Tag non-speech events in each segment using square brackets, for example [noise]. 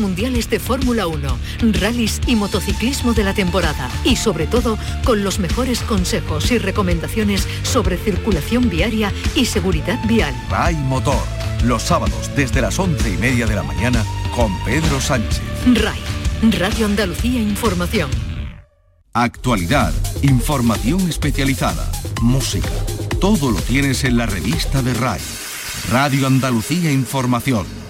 mundiales de Fórmula 1, rallies y motociclismo de la temporada y sobre todo con los mejores consejos y recomendaciones sobre circulación viaria y seguridad vial. RAI Motor, los sábados desde las once y media de la mañana con Pedro Sánchez. RAI, Radio Andalucía Información. Actualidad, información especializada, música. Todo lo tienes en la revista de RAI. Radio Andalucía Información.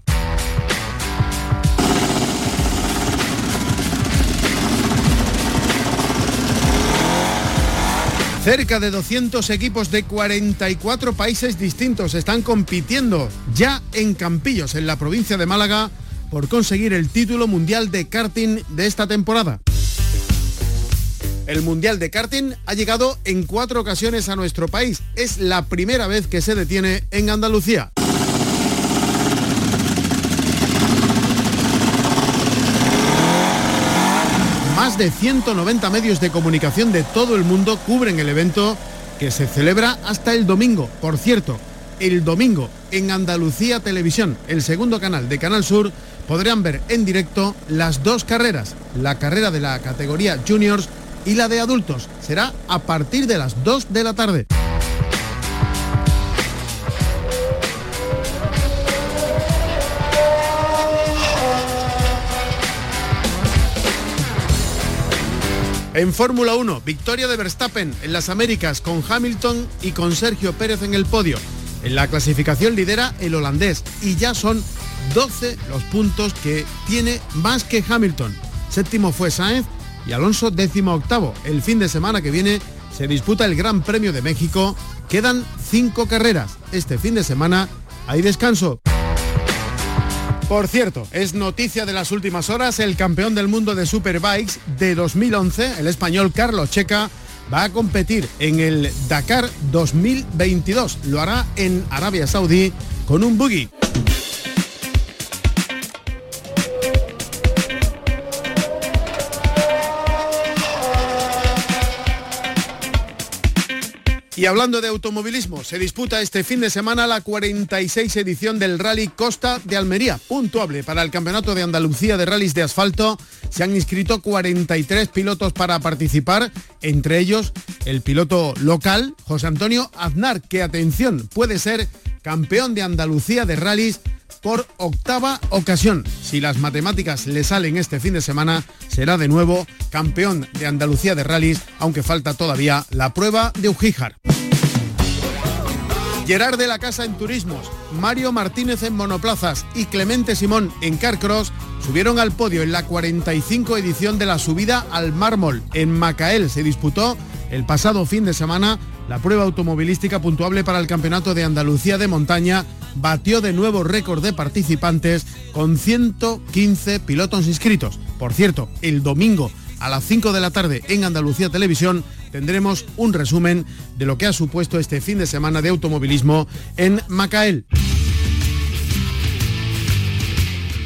Cerca de 200 equipos de 44 países distintos están compitiendo ya en Campillos, en la provincia de Málaga, por conseguir el título mundial de karting de esta temporada. El Mundial de Karting ha llegado en cuatro ocasiones a nuestro país. Es la primera vez que se detiene en Andalucía. Más de 190 medios de comunicación de todo el mundo cubren el evento que se celebra hasta el domingo. Por cierto, el domingo en Andalucía Televisión, el segundo canal de Canal Sur, podrán ver en directo las dos carreras, la carrera de la categoría juniors y la de adultos. Será a partir de las 2 de la tarde. En Fórmula 1, victoria de Verstappen en las Américas con Hamilton y con Sergio Pérez en el podio. En la clasificación lidera el holandés y ya son 12 los puntos que tiene más que Hamilton. Séptimo fue Sainz y Alonso décimo octavo. El fin de semana que viene se disputa el Gran Premio de México. Quedan cinco carreras. Este fin de semana hay descanso. Por cierto, es noticia de las últimas horas, el campeón del mundo de Superbikes de 2011, el español Carlos Checa, va a competir en el Dakar 2022. Lo hará en Arabia Saudí con un buggy. Y hablando de automovilismo, se disputa este fin de semana la 46 edición del Rally Costa de Almería, puntuable para el Campeonato de Andalucía de Rallys de Asfalto. Se han inscrito 43 pilotos para participar, entre ellos el piloto local, José Antonio Aznar, que atención, puede ser campeón de Andalucía de Rallys por octava ocasión. Si las matemáticas le salen este fin de semana, será de nuevo campeón de Andalucía de rallies, aunque falta todavía la prueba de Ujíjar. Gerard de la Casa en Turismos, Mario Martínez en Monoplazas y Clemente Simón en Carcross subieron al podio en la 45 edición de la subida al mármol. En Macael se disputó el pasado fin de semana la prueba automovilística puntuable para el Campeonato de Andalucía de Montaña batió de nuevo récord de participantes con 115 pilotos inscritos. Por cierto, el domingo a las 5 de la tarde en Andalucía Televisión tendremos un resumen de lo que ha supuesto este fin de semana de automovilismo en Macael.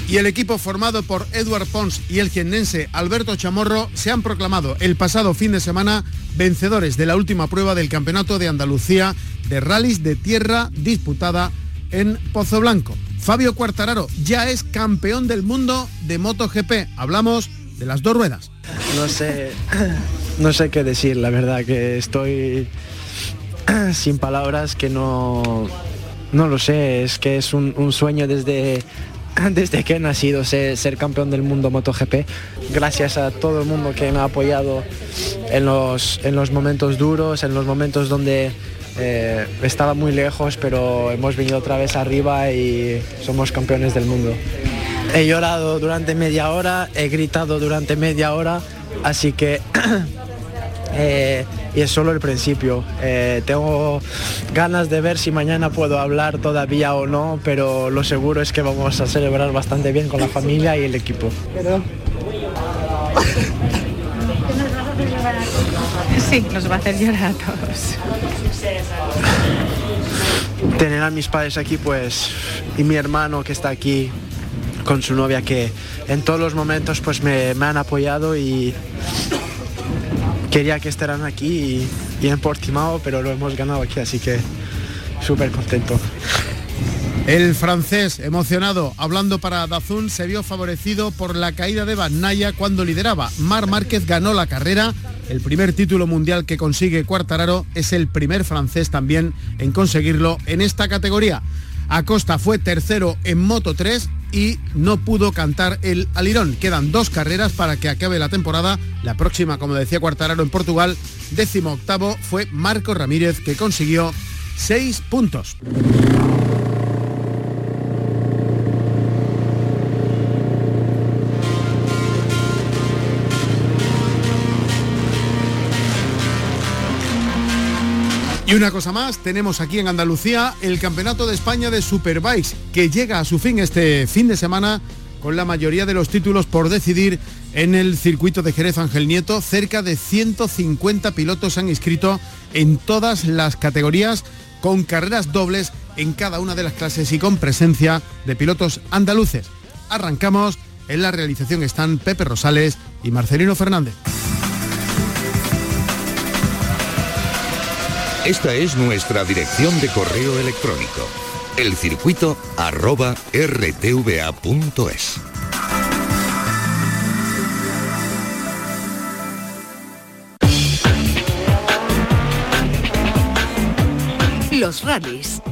Y el equipo formado por Edward Pons y el jiennense Alberto Chamorro se han proclamado el pasado fin de semana vencedores de la última prueba del Campeonato de Andalucía de rallies de tierra disputada en Pozo Blanco. Fabio Cuartararo ya es campeón del mundo de MotoGP. Hablamos de las dos ruedas. No sé, [clears throat] no sé qué decir, la verdad que estoy [clears throat] sin palabras, que no, no lo sé, es que es un, sueño desde, [laughs] desde que he nacido ser, campeón del mundo MotoGP. Gracias a todo el mundo que me ha apoyado en los, en los momentos duros, en los momentos donde eh, estaba muy lejos, pero hemos venido otra vez arriba y somos campeones del mundo. He llorado durante media hora, he gritado durante media hora, así que... [clears throat] Eh, y es solo el principio. Eh, tengo ganas de ver si mañana puedo hablar todavía o no, pero lo seguro es que vamos a celebrar bastante bien con la familia y el equipo. [laughs] Sí, nos va a hacer llorar a todos. Tener a mis padres aquí, pues, y mi hermano que está aquí con su novia, que en todos los momentos, pues, me, han apoyado y quería que estuvieran aquí y, y en pero lo hemos ganado aquí, así que súper contento. El francés, emocionado, hablando para Dazun, se vio favorecido por la caída de Naya cuando lideraba. Mar Márquez ganó la carrera. El primer título mundial que consigue Cuartararo es el primer francés también en conseguirlo en esta categoría. Acosta fue tercero en Moto 3 y no pudo cantar el alirón. Quedan dos carreras para que acabe la temporada. La próxima, como decía Cuartararo en Portugal, décimo octavo fue Marco Ramírez que consiguió seis puntos. Y una cosa más, tenemos aquí en Andalucía el Campeonato de España de Superbikes, que llega a su fin este fin de semana con la mayoría de los títulos por decidir en el circuito de Jerez Ángel Nieto. Cerca de 150 pilotos han inscrito en todas las categorías con carreras dobles en cada una de las clases y con presencia de pilotos andaluces. Arrancamos. En la realización están Pepe Rosales y Marcelino Fernández. Esta es nuestra dirección de correo electrónico, elcircuito arroba rtva.es. Los rallies.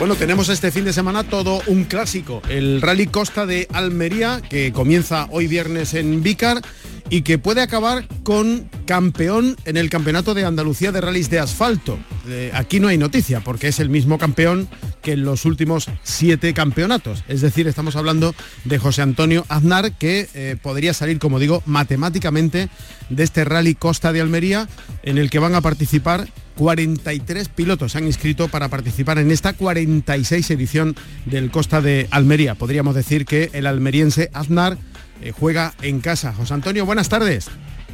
Bueno, tenemos este fin de semana todo un clásico, el Rally Costa de Almería, que comienza hoy viernes en Vícar y que puede acabar con campeón en el Campeonato de Andalucía de Rallys de Asfalto. Eh, aquí no hay noticia porque es el mismo campeón que en los últimos siete campeonatos. Es decir, estamos hablando de José Antonio Aznar que eh, podría salir, como digo, matemáticamente de este Rally Costa de Almería en el que van a participar 43 pilotos se han inscrito para participar en esta 46 edición del Costa de Almería. Podríamos decir que el almeriense Aznar eh, juega en casa. José Antonio, buenas tardes.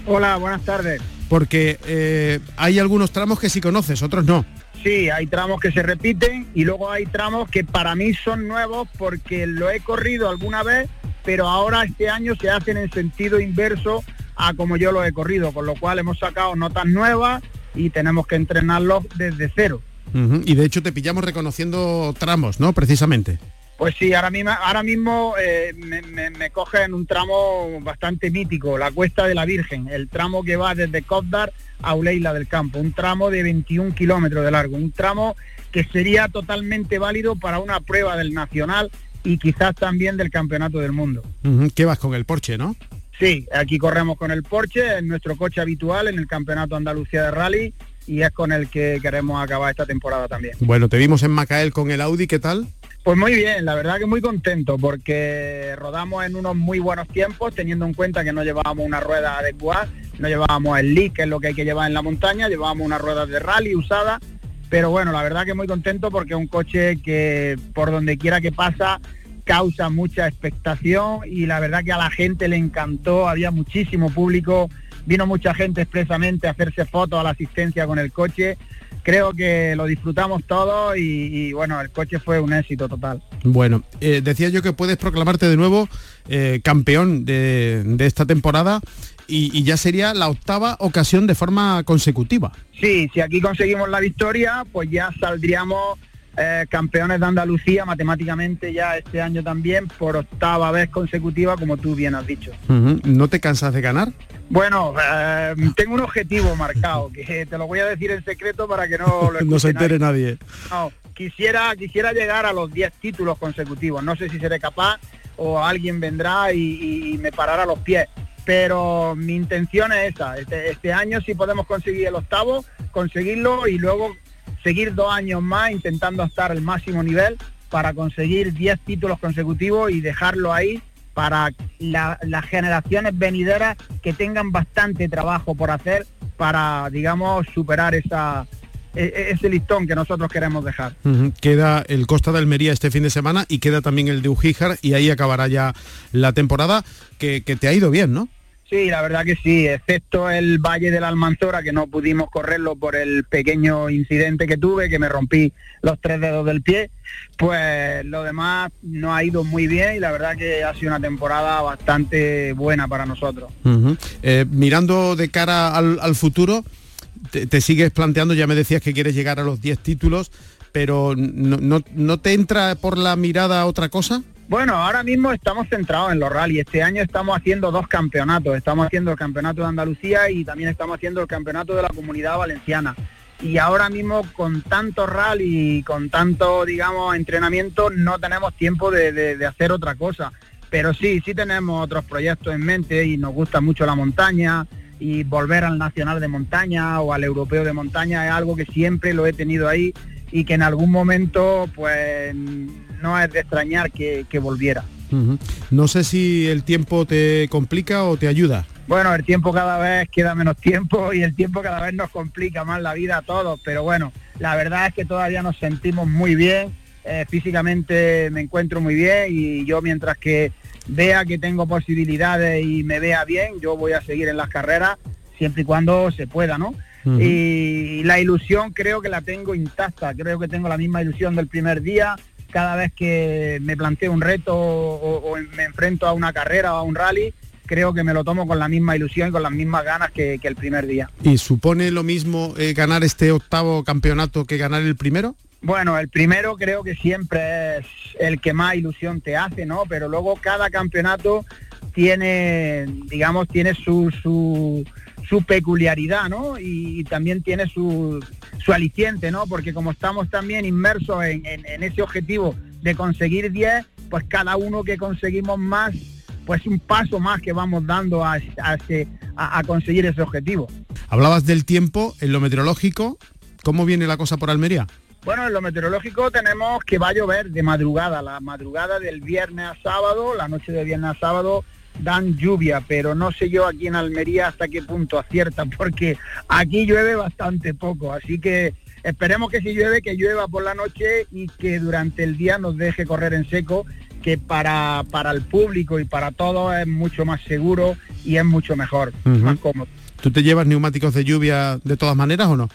Hola, buenas tardes. Porque eh, hay algunos tramos que sí conoces, otros no. Sí, hay tramos que se repiten y luego hay tramos que para mí son nuevos porque lo he corrido alguna vez, pero ahora este año se hacen en sentido inverso a como yo lo he corrido, con lo cual hemos sacado notas nuevas y tenemos que entrenarlos desde cero. Y de hecho te pillamos reconociendo tramos, ¿no? Precisamente. Pues sí, ahora mismo, ahora mismo eh, me, coge en un tramo bastante mítico, la Cuesta de la Virgen, el tramo que va desde Cobdar a Uleila del Campo, un tramo de 21 kilómetros de largo, un tramo que sería totalmente válido para una prueba del Nacional y quizás también del Campeonato del Mundo. ¿Qué vas con el Porsche, no? Sí, aquí corremos con el Porsche, en nuestro coche habitual en el Campeonato Andalucía de Rally y es con el que queremos acabar esta temporada también. Bueno, te vimos en Macael con el Audi, ¿qué tal? Pues muy bien, la verdad que muy contento porque rodamos en unos muy buenos tiempos, teniendo en cuenta que no llevábamos una rueda adecuada, no llevábamos el leak, que es lo que hay que llevar en la montaña, llevábamos una rueda de rally usada, pero bueno, la verdad que muy contento porque es un coche que por donde quiera que pasa causa mucha expectación y la verdad que a la gente le encantó, había muchísimo público, vino mucha gente expresamente a hacerse fotos a la asistencia con el coche creo que lo disfrutamos todo y, bueno, el coche fue un éxito total. Bueno, eh, decía yo que puedes proclamarte de nuevo eh, campeón de, esta temporada y, ya sería la octava ocasión de forma consecutiva. Sí, si aquí conseguimos la victoria, pues ya saldríamos eh, campeones de Andalucía matemáticamente ya este año también por octava vez consecutiva, como tú bien has dicho. ¿No te cansas de ganar? Bueno, eh, tengo un objetivo marcado, que te lo voy a decir en secreto para que no lo [laughs] No se entere nadie. No, quisiera, quisiera llegar a los 10 títulos consecutivos. No sé si seré capaz o alguien vendrá y, me parará los pies. Pero mi intención es esa. Este, este año si podemos conseguir el octavo, conseguirlo y luego seguir dos años más intentando estar al máximo nivel para conseguir 10 títulos consecutivos y dejarlo ahí para las generaciones venideras que tengan bastante trabajo por hacer para, digamos, superar esa, e, e, ese listón que nosotros queremos dejar. Queda el Costa de Almería este fin de semana y queda también el de Ujíjar y ahí acabará ya la temporada que, te ha ido bien, ¿no? Sí, la verdad que sí, excepto el Valle de la Almanzora, que no pudimos correrlo por el pequeño incidente que tuve, que me rompí los tres dedos del pie, pues lo demás no ha ido muy bien y la verdad que ha sido una temporada bastante buena para nosotros. Eh, mirando de cara al, futuro, te, sigues planteando, ya me decías que quieres llegar a los 10 títulos, pero no, no te entra por la mirada otra cosa? Bueno, ahora mismo estamos centrados en los rally. Este año estamos haciendo dos campeonatos. Estamos haciendo el campeonato de Andalucía y también estamos haciendo el campeonato de la Comunidad Valenciana. Y ahora mismo con tanto rally y con tanto, digamos, entrenamiento, no tenemos tiempo de, hacer otra cosa. Pero sí, sí tenemos otros proyectos en mente y nos gusta mucho la montaña y volver al nacional de montaña o al europeo de montaña es algo que siempre lo he tenido ahí y que en algún momento pues no es de extrañar que, volviera. No sé si el tiempo te complica o te ayuda. Bueno, el tiempo cada vez queda menos tiempo y el tiempo cada vez nos complica más la vida a todos, pero bueno, la verdad es que todavía nos sentimos muy bien, eh, físicamente me encuentro muy bien y yo mientras que vea que tengo posibilidades y me vea bien, yo voy a seguir en las carreras siempre y cuando se pueda, ¿no? Y la ilusión creo que la tengo intacta, creo que tengo la misma ilusión del primer día, cada vez que me planteo un reto o, me enfrento a una carrera o a un rally, creo que me lo tomo con la misma ilusión y con las mismas ganas que, el primer día. ¿Y supone lo mismo eh, ganar este octavo campeonato que ganar el primero? Bueno, el primero creo que siempre es el que más ilusión te hace, ¿no? Pero luego cada campeonato tiene, digamos, tiene su, su, su peculiaridad, ¿no? Y, también tiene su, su, aliciente, ¿no? Porque como estamos también inmersos en, ese objetivo de conseguir 10, pues cada uno que conseguimos más, pues un paso más que vamos dando a, a, conseguir ese objetivo. Hablabas del tiempo, en lo meteorológico, ¿cómo viene la cosa por Almería? Bueno, en lo meteorológico tenemos que va a llover de madrugada, la madrugada del viernes a sábado, la noche de viernes a sábado dan lluvia, pero no sé yo aquí en Almería hasta qué punto acierta, porque aquí llueve bastante poco, así que esperemos que si llueve, que llueva por la noche y que durante el día nos deje correr en seco, que para, para el público y para todos es mucho más seguro y es mucho mejor, más cómodo. ¿Tú te llevas neumáticos de lluvia de todas maneras o no?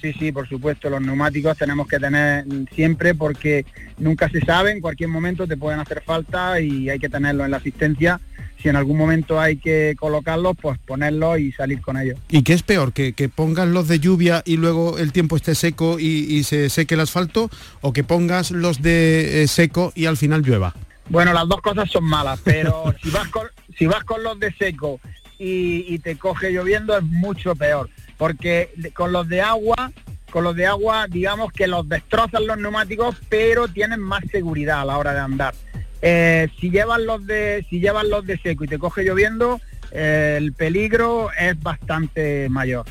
Sí, sí, por supuesto, los neumáticos tenemos que tener siempre porque nunca se sabe, en cualquier momento te pueden hacer falta y hay que tenerlo en la asistencia si en algún momento hay que colocarlos, pues ponerlos y salir con ellos. ¿Y qué es peor? ¿Que, que pongas los de lluvia y luego el tiempo esté seco y, se seque el asfalto? ¿O que pongas los de eh, seco y al final llueva? Bueno, las dos cosas son malas, pero [laughs] si, vas con, si vas con los de seco y, te coge lloviendo es mucho peor, porque con los de agua con los de agua, digamos que los destrozan los neumáticos, pero tienen más seguridad a la hora de andar. Eh, si llevan los de si llevan los de seco y te coge lloviendo, eh, el peligro es bastante mayor.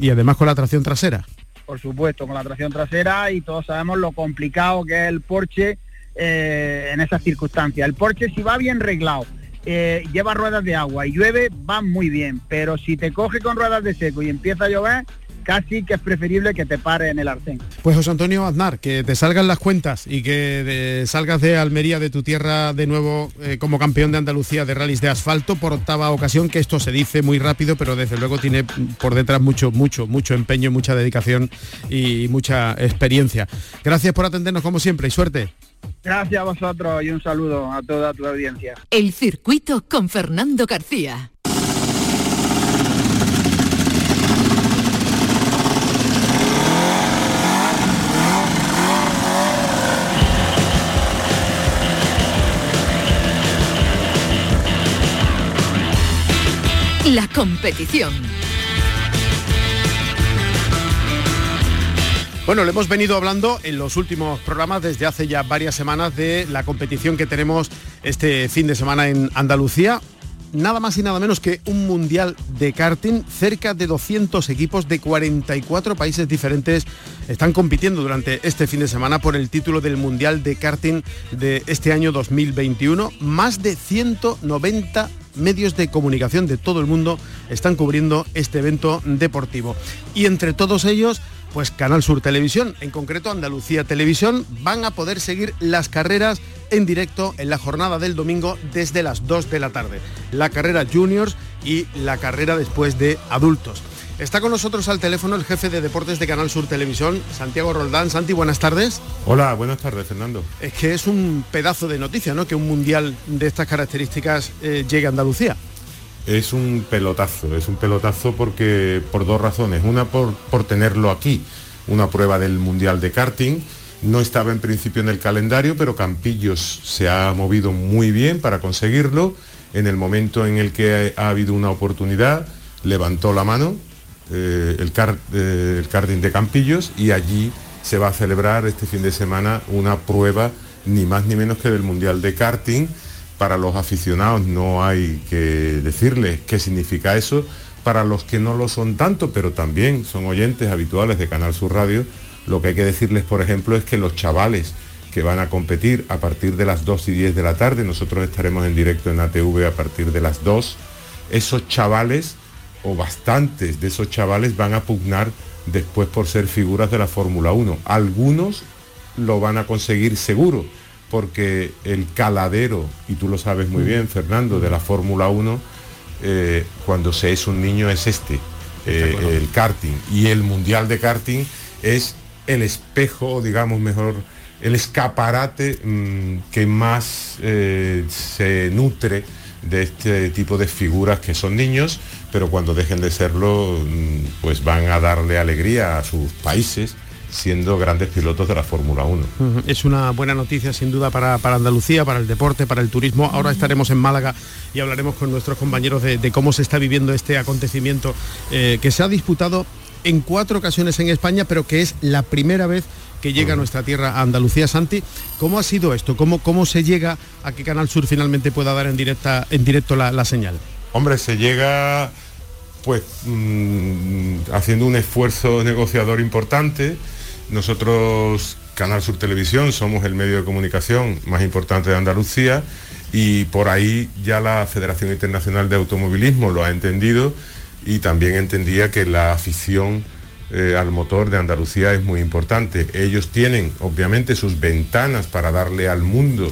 Y además con la tracción trasera. Por supuesto, con la tracción trasera y todos sabemos lo complicado que es el Porsche eh, en esas circunstancias. El Porsche si va bien reglado, lleva ruedas de agua y llueve, va muy bien, pero si te coge con ruedas de seco y empieza a llover, casi que es preferible que te pare en el arcén. Pues José Antonio Aznar, que te salgan las cuentas y que salgas de Almería, de tu tierra, de nuevo eh, como campeón de Andalucía de rallies de asfalto por octava ocasión, que esto se dice muy rápido, pero desde luego tiene por detrás mucho, mucho, mucho empeño, mucha dedicación y mucha experiencia. Gracias por atendernos como siempre y suerte. Gracias a vosotros y un saludo a toda tu audiencia. El circuito con Fernando García. La competición. Bueno, le hemos venido hablando en los últimos programas desde hace ya varias semanas de la competición que tenemos este fin de semana en Andalucía. Nada más y nada menos que un mundial de karting. Cerca de 200 equipos de 44 países diferentes están compitiendo durante este fin de semana por el título del mundial de karting de este año 2021. Más de 190 medios de comunicación de todo el mundo están cubriendo este evento deportivo. Y entre todos ellos, pues Canal Sur Televisión, en concreto Andalucía Televisión, van a poder seguir las carreras en directo en la jornada del domingo desde las 2 de la tarde. La carrera juniors y la carrera después de adultos. Está con nosotros al teléfono el jefe de deportes de Canal Sur Televisión, Santiago Roldán. Santi, buenas tardes. Hola, buenas tardes, Fernando. Es que es un pedazo de noticia, ¿no? Que un mundial de estas características eh, llegue a Andalucía. Es un pelotazo, es un pelotazo porque por dos razones. Una por, por tenerlo aquí, una prueba del mundial de karting. No estaba en principio en el calendario, pero Campillos se ha movido muy bien para conseguirlo. En el momento en el que ha habido una oportunidad, levantó la mano, eh, el, eh, el karting de Campillos y allí se va a celebrar este fin de semana una prueba ni más ni menos que del Mundial de Karting. Para los aficionados no hay que decirles qué significa eso. Para los que no lo son tanto, pero también son oyentes habituales de Canal Sur Radio, lo que hay que decirles, por ejemplo, es que los chavales que van a competir a partir de las 2 y 10 de la tarde, nosotros estaremos en directo en ATV a partir de las 2, esos chavales o bastantes de esos chavales van a pugnar después por ser figuras de la Fórmula 1. Algunos lo van a conseguir seguro, porque el caladero, y tú lo sabes muy bien, Fernando, de la Fórmula 1, eh, cuando se es un niño es este, eh, el karting. Y el Mundial de Karting es el espejo, digamos mejor, el escaparate mm, que más eh, se nutre de este tipo de figuras que son niños, pero cuando dejen de serlo, mm, pues van a darle alegría a sus países siendo grandes pilotos de la Fórmula 1. Es una buena noticia sin duda para, Andalucía, para el deporte, para el turismo. Ahora estaremos en Málaga y hablaremos con nuestros compañeros de, cómo se está viviendo este acontecimiento eh, que se ha disputado en cuatro ocasiones en España, pero que es la primera vez que llega a nuestra tierra, a Andalucía. Santi, ¿cómo ha sido esto? ¿Cómo, cómo se llega a que Canal Sur finalmente pueda dar en, directa, en directo la, señal? Hombre, se llega pues mm, haciendo un esfuerzo negociador importante. Nosotros, Canal Sur Televisión, somos el medio de comunicación más importante de Andalucía y por ahí ya la Federación Internacional de Automovilismo lo ha entendido y también entendía que la afición eh, al motor de Andalucía es muy importante. Ellos tienen obviamente sus ventanas para darle al mundo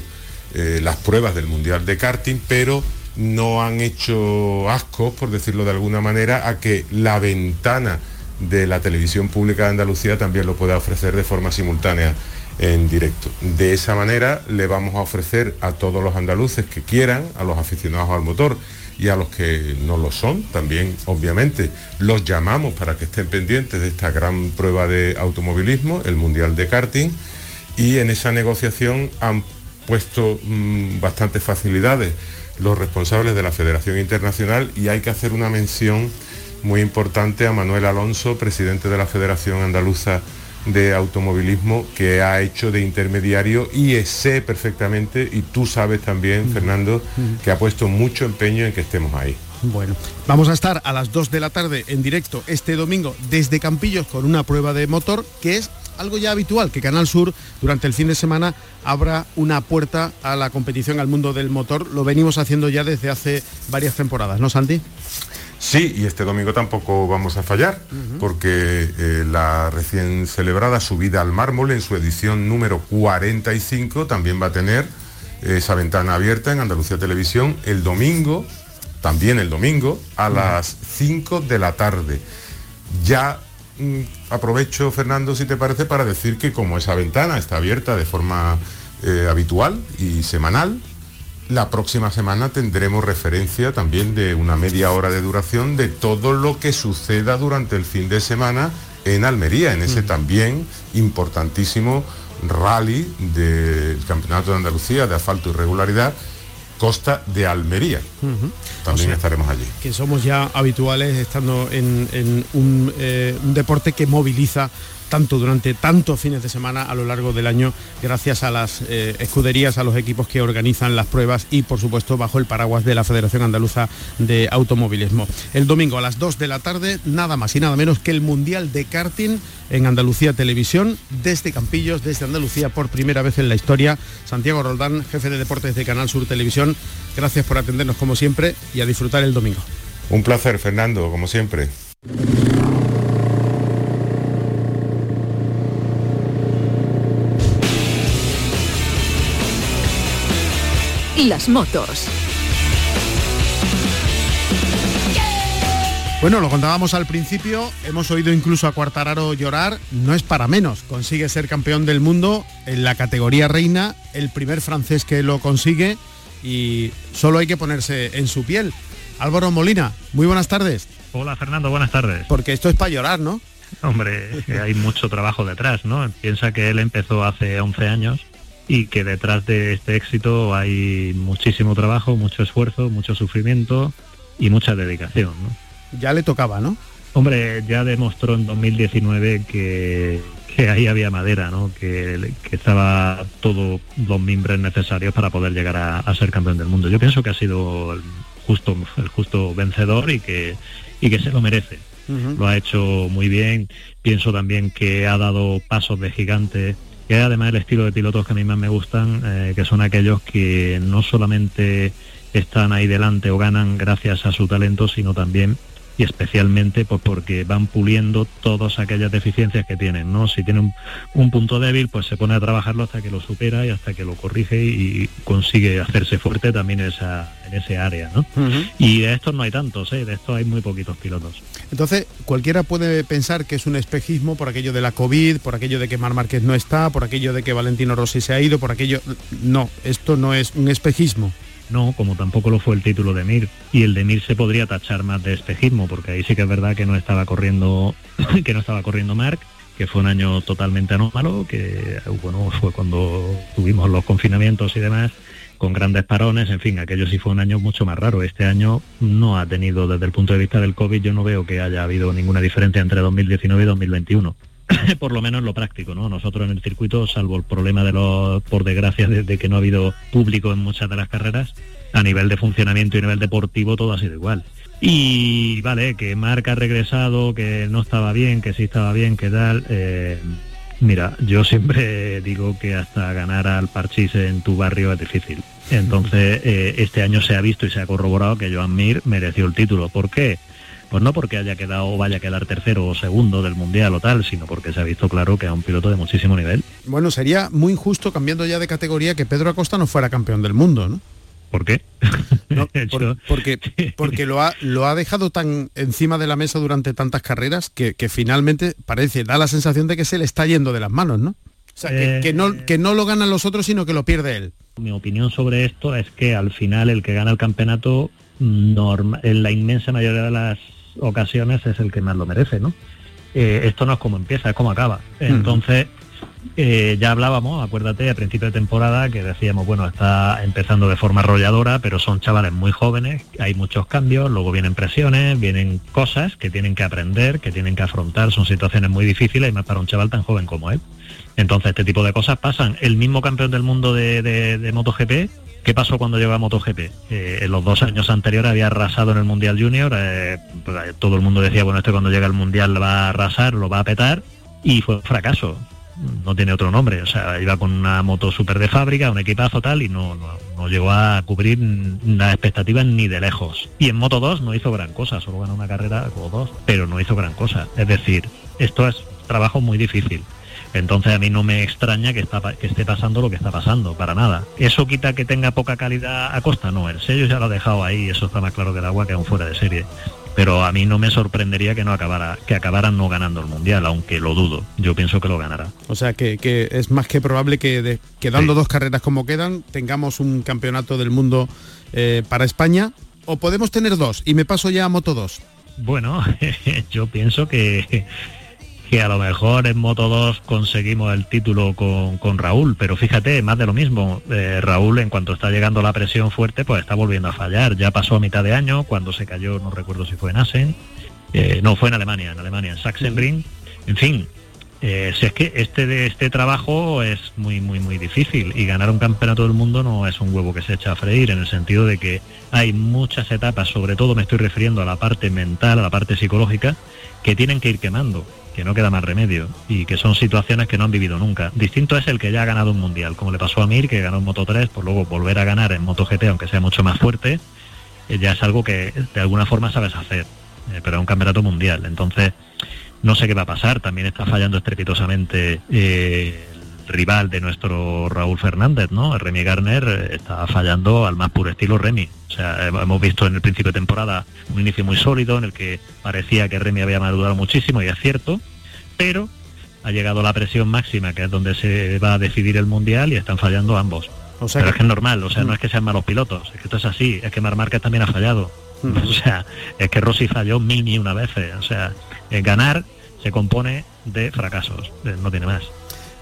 eh, las pruebas del Mundial de Karting, pero no han hecho asco, por decirlo de alguna manera, a que la ventana de la televisión pública de Andalucía también lo pueda ofrecer de forma simultánea en directo. De esa manera le vamos a ofrecer a todos los andaluces que quieran, a los aficionados al motor, y a los que no lo son, también obviamente los llamamos para que estén pendientes de esta gran prueba de automovilismo, el Mundial de Karting, y en esa negociación han puesto mm, bastantes facilidades los responsables de la Federación Internacional y hay que hacer una mención muy importante a Manuel Alonso, presidente de la Federación Andaluza de automovilismo que ha hecho de intermediario y sé perfectamente, y tú sabes también, Fernando, que ha puesto mucho empeño en que estemos ahí. Bueno, vamos a estar a las 2 de la tarde en directo este domingo desde Campillos con una prueba de motor que es algo ya habitual, que Canal Sur durante el fin de semana abra una puerta a la competición al mundo del motor. Lo venimos haciendo ya desde hace varias temporadas, ¿no, Santi? Sí, y este domingo tampoco vamos a fallar, porque eh, la recién celebrada subida al mármol en su edición número 45 también va a tener esa ventana abierta en Andalucía Televisión el domingo, también el domingo, a las 5 de la tarde. Ya mm, aprovecho, Fernando, si te parece, para decir que como esa ventana está abierta de forma eh, habitual y semanal, la próxima semana tendremos referencia también de una media hora de duración de todo lo que suceda durante el fin de semana en Almería, en ese mm. también importantísimo rally del Campeonato de Andalucía de asfalto y regularidad Costa de Almería. También estaremos allí. Que somos ya habituales estando en, un, eh, un, deporte que moviliza tanto durante tantos fines de semana a lo largo del año, gracias a las eh, escuderías, a los equipos que organizan las pruebas y por supuesto bajo el paraguas de la Federación Andaluza de Automovilismo. El domingo a las 2 de la tarde, nada más y nada menos que el Mundial de Karting en Andalucía Televisión, desde Campillos, desde Andalucía, por primera vez en la historia. Santiago Roldán, jefe de deportes de Canal Sur Televisión, gracias por atendernos como siempre y a disfrutar el domingo. Un placer, Fernando, como siempre. Las motos. Bueno, lo contábamos al principio, hemos oído incluso a Cuartararo llorar, no es para menos, consigue ser campeón del mundo en la categoría reina, el primer francés que lo consigue y solo hay que ponerse en su piel. Álvaro Molina, muy buenas tardes. Hola Fernando, buenas tardes. Porque esto es para llorar, ¿no? Hombre, hay mucho trabajo detrás, ¿no? Piensa que él empezó hace 11 años y que detrás de este éxito hay muchísimo trabajo, mucho esfuerzo, mucho sufrimiento y mucha dedicación, ¿no? ya le tocaba, ¿no? Hombre, ya demostró en 2019 que, ahí había madera, ¿no? Que, estaba todos los mimbres necesarios para poder llegar a, ser campeón del mundo. Yo pienso que ha sido el justo, el justo vencedor y que, y que se lo merece. Lo ha hecho muy bien. Pienso también que ha dado pasos de gigante que además el estilo de pilotos que a mí más me gustan, eh, que son aquellos que no solamente están ahí delante o ganan gracias a su talento, sino también y especialmente pues porque van puliendo todas aquellas deficiencias que tienen, ¿no? Si tiene un, punto débil, pues se pone a trabajarlo hasta que lo supera y hasta que lo corrige y consigue hacerse fuerte también en, esa, en ese área, ¿no? Y de estos no hay tantos, ¿eh? de estos hay muy poquitos pilotos. Entonces, cualquiera puede pensar que es un espejismo por aquello de la COVID, por aquello de que Mar Márquez no está, por aquello de que Valentino Rossi se ha ido, por aquello... No, esto no es un espejismo. No, como tampoco lo fue el título de Mir. Y el de Mir se podría tachar más de espejismo, porque ahí sí que es verdad que no estaba corriendo, [coughs] que no estaba corriendo Mark, que fue un año totalmente anómalo, que bueno, fue cuando tuvimos los confinamientos y demás, con grandes parones, en fin, aquello sí fue un año mucho más raro. Este año no ha tenido, desde el punto de vista del COVID, yo no veo que haya habido ninguna diferencia entre 2019 y 2021. [clears throat] por lo menos lo práctico, ¿no? Nosotros en el circuito, salvo el problema de los, por desgracia, de, que no ha habido público en muchas de las carreras, a nivel de funcionamiento y nivel deportivo todo ha sido igual. Y vale, que Marca ha regresado, que no estaba bien, que sí estaba bien, que tal. Eh, mira, yo siempre digo que hasta ganar al Parchís en tu barrio es difícil. Entonces, eh, este año se ha visto y se ha corroborado que Joan Mir mereció el título. ¿Por qué? pues no porque haya quedado o vaya a quedar tercero o segundo del mundial o tal, sino porque se ha visto claro que es un piloto de muchísimo nivel. Bueno, sería muy injusto cambiando ya de categoría que Pedro Acosta no fuera campeón del mundo, ¿no? ¿Por qué? [laughs] porque porque lo, ha, lo ha dejado tan encima de la mesa durante tantas carreras que, finalmente parece, da la sensación de que se le está yendo de las manos, ¿no? O sea, que, no, eh, que no lo ganan los otros, sino que lo pierde él. Mi opinión sobre esto es que al final el que gana el campeonato, norma, en la inmensa mayoría de las ocasiones es el que más lo merece, ¿no? Eh, esto no es como empieza, es como acaba. Entonces, eh, ya hablábamos, acuérdate, a principio de temporada que decíamos, bueno, está empezando de forma arrolladora, pero son chavales muy jóvenes, hay muchos cambios, luego vienen presiones, vienen cosas que tienen que aprender, que tienen que afrontar, son situaciones muy difíciles y más para un chaval tan joven como él. Entonces, este tipo de cosas pasan. El mismo campeón del mundo de, MotoGP ¿Qué pasó cuando llegó a MotoGP? Eh, en los dos años anteriores había arrasado en el Mundial Junior, eh, pues, todo el mundo decía, bueno, este cuando llega al Mundial va a arrasar, lo va a petar, y fue un fracaso, no tiene otro nombre, o sea, iba con una moto súper de fábrica, un equipazo tal, y no, no, llegó a cubrir las expectativas ni de lejos. Y en Moto 2 no hizo gran cosa, solo ganó una carrera o dos, pero no hizo gran cosa. Es decir, esto es trabajo muy difícil. Entonces a mí no me extraña que, está, que esté pasando lo que está pasando, para nada. ¿Eso quita que tenga poca calidad a costa? No, el sello ya lo ha dejado ahí, eso está más claro que el agua que aún fuera de serie. Pero a mí no me sorprendería que no acabara, que acabaran no ganando el mundial, aunque lo dudo. Yo pienso que lo ganará. O sea que, es más que probable que quedando dos carreras como quedan, tengamos un campeonato del mundo eh, para España. O podemos tener dos, y me paso ya a Moto 2. Bueno, [laughs] yo pienso que que a lo mejor en Moto 2 conseguimos el título con, Raúl, pero fíjate, más de lo mismo. Eh, Raúl, en cuanto está llegando la presión fuerte, pues está volviendo a fallar. Ya pasó a mitad de año, cuando se cayó, no recuerdo si fue en Asen, eh, no, fue en Alemania, en Alemania, en Sachsenring. En fin, eh, si es que este de este trabajo es muy muy muy difícil y ganar un campeonato del mundo no es un huevo que se echa a freír en el sentido de que hay muchas etapas, sobre todo me estoy refiriendo a la parte mental, a la parte psicológica, que tienen que ir quemando que no queda más remedio y que son situaciones que no han vivido nunca. Distinto es el que ya ha ganado un mundial, como le pasó a Mir, que ganó en Moto 3, por luego volver a ganar en Moto GP, aunque sea mucho más fuerte, eh, ya es algo que de alguna forma sabes hacer, eh, pero es un campeonato mundial. Entonces, no sé qué va a pasar, también está fallando estrepitosamente eh, rival de nuestro Raúl Fernández, ¿no? Remy Garner eh, está fallando al más puro estilo Remy. O sea, hemos visto en el principio de temporada un inicio muy sólido en el que parecía que Remy había madurado muchísimo y es cierto, pero ha llegado la presión máxima, que es donde se va a decidir el mundial y están fallando ambos. O sea Pero es que es normal, o sea, no mm. es que sean malos pilotos, es que esto es así, es que Mar Márquez también ha fallado. Mm. [laughs] O sea, es que Rossi falló mini una vez, eh, o sea, ganar se compone de fracasos, eh, no tiene más.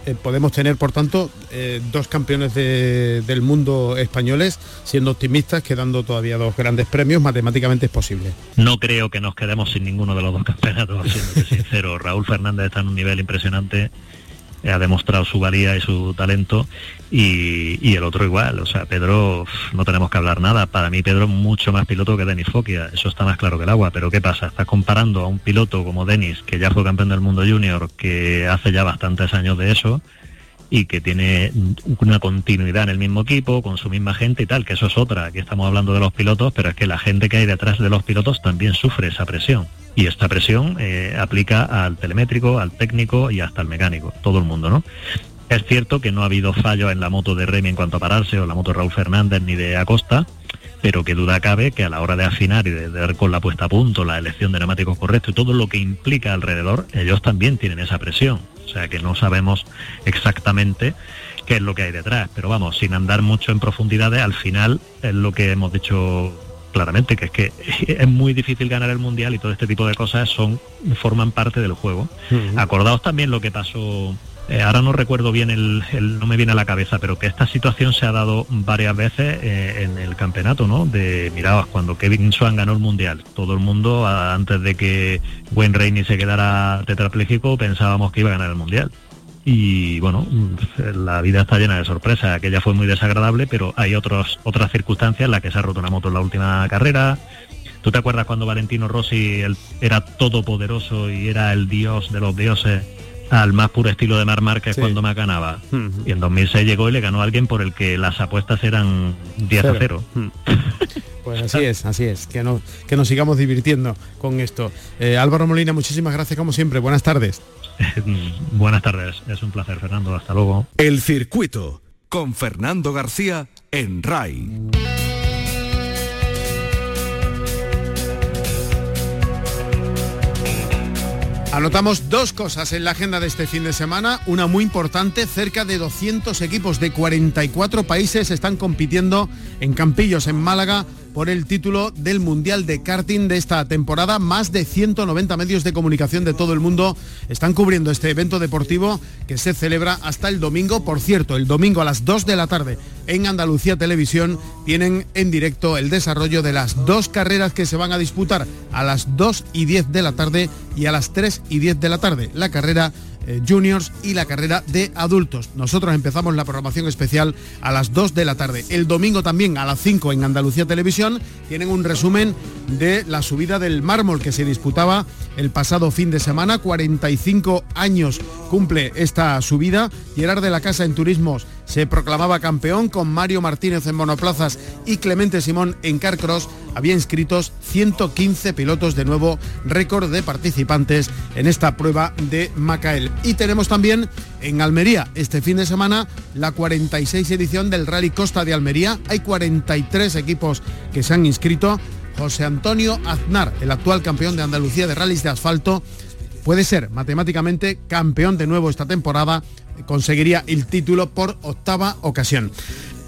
Eh, podemos tener, por tanto, eh, dos campeones del mundo españoles, siendo optimistas, quedando todavía dos grandes premios, matemáticamente es posible. No creo que nos quedemos sin ninguno de los dos campeonatos, [laughs] siendo sincero. Raúl Fernández está en un nivel impresionante ha demostrado su valía y su talento y, el otro igual, o sea, Pedro no tenemos que hablar nada, para mí Pedro es mucho más piloto que Denis Fokia, eso está más claro que el agua, pero ¿qué pasa? Estás comparando a un piloto como Denis, que ya fue campeón del mundo junior, que hace ya bastantes años de eso, y que tiene una continuidad en el mismo equipo, con su misma gente y tal, que eso es otra. Aquí estamos hablando de los pilotos, pero es que la gente que hay detrás de los pilotos también sufre esa presión. Y esta presión eh, aplica al telemétrico, al técnico y hasta al mecánico, todo el mundo, ¿no? Es cierto que no ha habido fallo en la moto de Remy en cuanto a pararse, o la moto de Raúl Fernández ni de Acosta, pero que duda cabe que a la hora de afinar y de dar con la puesta a punto, la elección de neumáticos correctos y todo lo que implica alrededor, ellos también tienen esa presión. O sea que no sabemos exactamente qué es lo que hay detrás. Pero vamos, sin andar mucho en profundidades, al final es lo que hemos dicho claramente, que es que [laughs] es muy difícil ganar el mundial y todo este tipo de cosas son forman parte del juego. Acordaos también lo que pasó eh, ahora no recuerdo bien el, no me viene a la cabeza, pero que esta situación se ha dado varias veces eh, en el campeonato, ¿no? De mirabas cuando Kevin Swan ganó el mundial, todo el mundo antes de que Wayne Rainey se quedara tetrapléjico pensábamos que iba a ganar el mundial. Y bueno, la vida está llena de sorpresas. Aquella fue muy desagradable, pero hay otros, otras circunstancias en las que se ha roto una moto en la última carrera. ¿Tú te acuerdas cuando Valentino Rossi era todopoderoso y era el dios de los dioses? Al más puro estilo de Mar Márquez cuando me ganaba. Y en 2006 llegó y le ganó a alguien por el que las apuestas eran 10 a 0. [laughs] Pues así es, así es, que, no, que nos sigamos divirtiendo con esto. Eh, Álvaro Molina, muchísimas gracias como siempre, buenas tardes. [laughs] buenas tardes, es un placer Fernando, hasta luego. El circuito con Fernando García en RAI. Anotamos dos cosas en la agenda de este fin de semana. Una muy importante, cerca de 200 equipos de 44 países están compitiendo en Campillos, en Málaga, por el título del Mundial de Karting de esta temporada. Más de 190 medios de comunicación de todo el mundo están cubriendo este evento deportivo que se celebra hasta el domingo. Por cierto, el domingo a las 2 de la tarde en Andalucía Televisión tienen en directo el desarrollo de las dos carreras que se van a disputar a las 2 y 10 de la tarde y a las 3 y 10 de la tarde. La carrera eh, juniors y la carrera de adultos. Nosotros empezamos la programación especial a las 2 de la tarde. El domingo también a las 5 en Andalucía Televisión tienen un resumen de la subida del mármol que se disputaba el pasado fin de semana. 45 años cumple esta subida. Gerard de la Casa en Turismos se proclamaba campeón con Mario Martínez en monoplazas y Clemente Simón en carcross. Había inscritos 115 pilotos de nuevo récord de participantes en esta prueba de Macael. Y tenemos también en Almería este fin de semana la 46 edición del Rally Costa de Almería. Hay 43 equipos que se han inscrito. José Antonio Aznar, el actual campeón de Andalucía de rallies de asfalto, puede ser matemáticamente campeón de nuevo esta temporada, conseguiría el título por octava ocasión.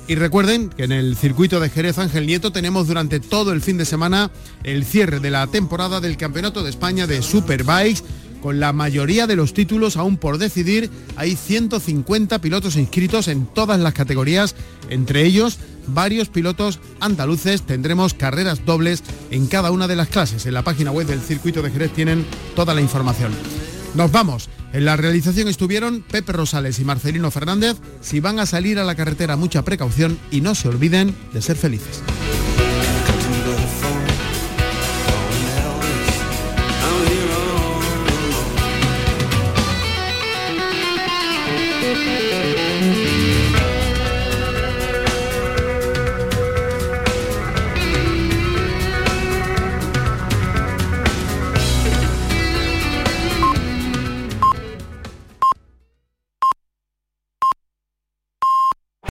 Y recuerden que en el circuito de Jerez Ángel Nieto tenemos durante todo el fin de semana el cierre de la temporada del Campeonato de España de Superbikes con la mayoría de los títulos aún por decidir. Hay 150 pilotos inscritos en todas las categorías, entre ellos varios pilotos andaluces. Tendremos carreras dobles en cada una de las clases. En la página web del circuito de Jerez tienen toda la información. Nos vamos. En la realización estuvieron Pepe Rosales y Marcelino Fernández. Si van a salir a la carretera, mucha precaución y no se olviden de ser felices.